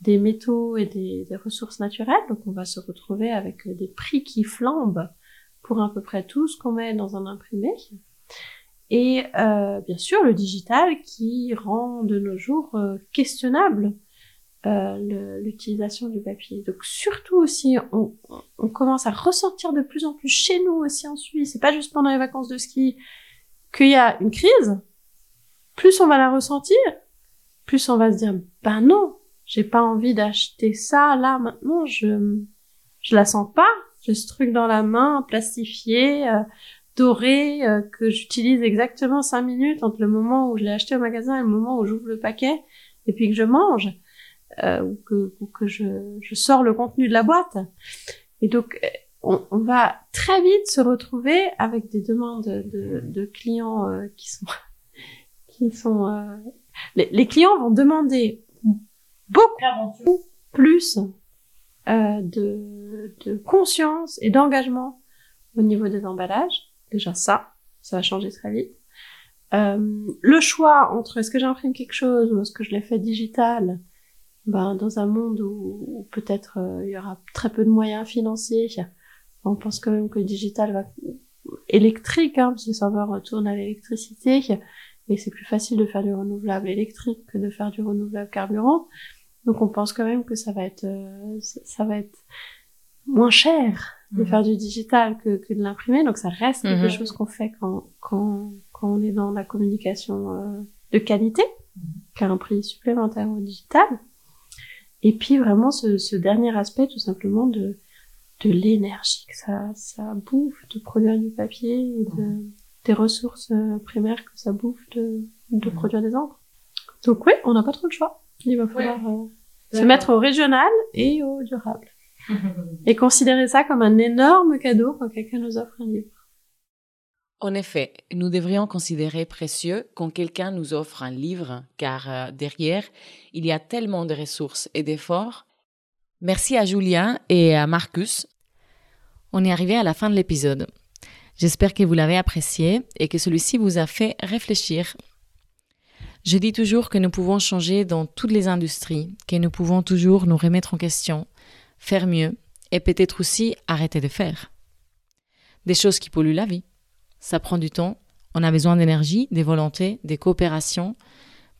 Speaker 3: des métaux et des, des, ressources naturelles. Donc, on va se retrouver avec des prix qui flambent pour à peu près tout ce qu'on met dans un imprimé. Et euh, bien sûr, le digital qui rend de nos jours euh, questionnable euh, l'utilisation du papier. Donc surtout aussi, on, on, commence à ressentir de plus en plus chez nous aussi en Suisse, c'est pas juste pendant les vacances de ski, qu'il y a une crise, plus on va la ressentir, plus on va se dire, ben non, j'ai pas envie d'acheter ça là maintenant, je je la sens pas, j'ai ce truc dans la main, plastifié, euh, doré, euh, que j'utilise exactement cinq minutes entre le moment où je l'ai acheté au magasin et le moment où j'ouvre le paquet, et puis que je mange euh, ou que, ou que je, je, sors le contenu de la boîte. Et donc, euh, on, on va très vite se retrouver avec des demandes de, de clients euh, qui sont, qui sont, euh, les, les, clients vont demander beaucoup plus euh, de, de conscience et d'engagement au niveau des emballages. Déjà ça, ça va changer très vite. Euh, le choix entre est-ce que j'imprime quelque chose ou est-ce que je l'ai fait digital, ben, dans un monde où, peut-être euh, il y aura très peu de moyens financiers, on pense quand même que le digital va électrique, hein, parce que ça va retourner à l'électricité, et c'est plus facile de faire du renouvelable électrique que de faire du renouvelable carburant. Donc on pense quand même que ça va être euh, ça va être moins cher de mhm. faire du digital que, que de l'imprimer. Donc ça reste quelque mhm. chose qu'on fait quand, quand, quand on est dans la communication euh, de qualité, mhm. car un prix supplémentaire au digital. Et puis vraiment ce, ce dernier aspect tout simplement de, de l'énergie que ça, ça bouffe de produire du papier et de, des ressources euh, primaires que ça bouffe de, de mmh. produire des encres. Donc oui, on n'a pas trop le choix. Il va falloir euh, se mettre au régional et au durable. et considérer ça comme un énorme cadeau quand quelqu'un nous offre un livre.
Speaker 2: En effet, nous devrions considérer précieux quand quelqu'un nous offre un livre, car euh, derrière, il y a tellement de ressources et d'efforts. Merci à Julien et à Marcus. On est arrivé à la fin de l'épisode. J'espère que vous l'avez apprécié et que celui-ci vous a fait réfléchir. Je dis toujours que nous pouvons changer dans toutes les industries, que nous pouvons toujours nous remettre en question, faire mieux et peut-être aussi arrêter de faire. Des choses qui polluent la vie ça prend du temps. On a besoin d'énergie, des volontés, des coopérations,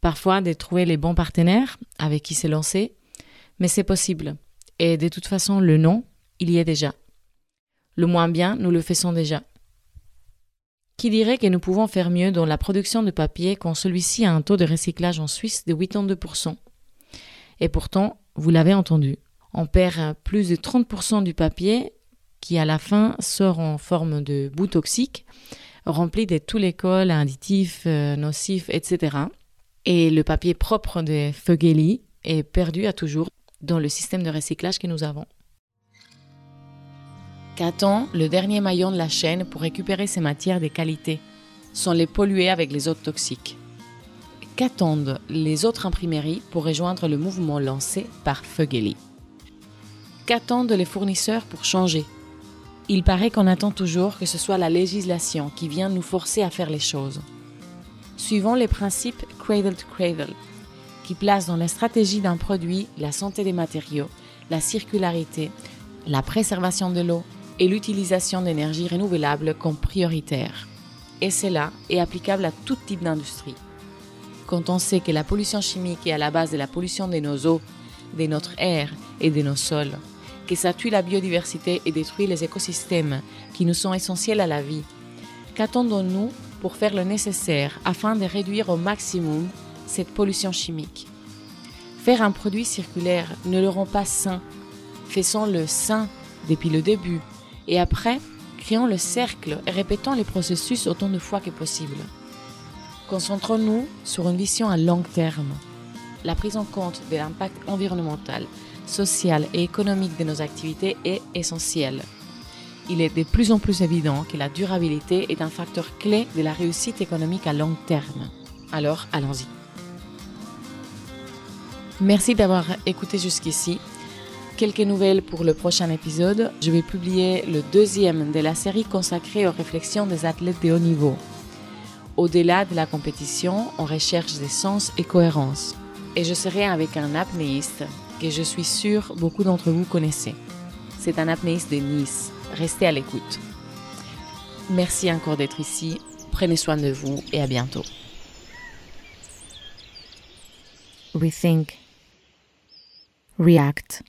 Speaker 2: parfois de trouver les bons partenaires avec qui se lancer. Mais c'est possible. Et de toute façon, le non, il y est déjà. Le moins bien, nous le faisons déjà. Qui dirait que nous pouvons faire mieux dans la production de papier quand celui-ci a un taux de recyclage en Suisse de 82% Et pourtant, vous l'avez entendu, on perd plus de 30% du papier qui à la fin sort en forme de boue toxique, rempli de tous les cols additifs, euh, nocifs, etc. Et le papier propre de Fogeli est perdu à toujours dans le système de recyclage que nous avons. Qu'attend le dernier maillon de la chaîne pour récupérer ces matières de qualité sans les polluer avec les autres toxiques. Qu'attendent les autres imprimeries pour rejoindre le mouvement lancé par Fogeli? Qu'attendent les fournisseurs pour changer? Il paraît qu'on attend toujours que ce soit la législation qui vient nous forcer à faire les choses. Suivons les principes cradle to cradle, qui placent dans la stratégie d'un produit la santé des matériaux, la circularité, la préservation de l'eau et l'utilisation d'énergie renouvelable comme prioritaire. Et cela est applicable à tout type d'industrie. Quand on sait que la pollution chimique est à la base de la pollution de nos eaux, de notre air et de nos sols, que ça tue la biodiversité et détruit les écosystèmes qui nous sont essentiels à la vie. Qu'attendons-nous pour faire le nécessaire afin de réduire au maximum cette pollution chimique? Faire un produit circulaire ne le rend pas sain. Faisons-le sain depuis le début. Et après, créons le cercle et répétons les processus autant de fois que possible. Concentrons-nous sur une vision à long terme. La prise en compte de l'impact environnemental, social et économique de nos activités est essentielle. Il est de plus en plus évident que la durabilité est un facteur clé de la réussite économique à long terme. Alors, allons-y. Merci d'avoir écouté jusqu'ici. Quelques nouvelles pour le prochain épisode. Je vais publier le deuxième de la série consacrée aux réflexions des athlètes de haut niveau. Au-delà de la compétition, on recherche des sens et cohérence. Et je serai avec un apnéiste que je suis sûr beaucoup d'entre vous connaissez. C'est un apnéiste de Nice. Restez à l'écoute. Merci encore d'être ici. Prenez soin de vous et à bientôt. Rethink. React.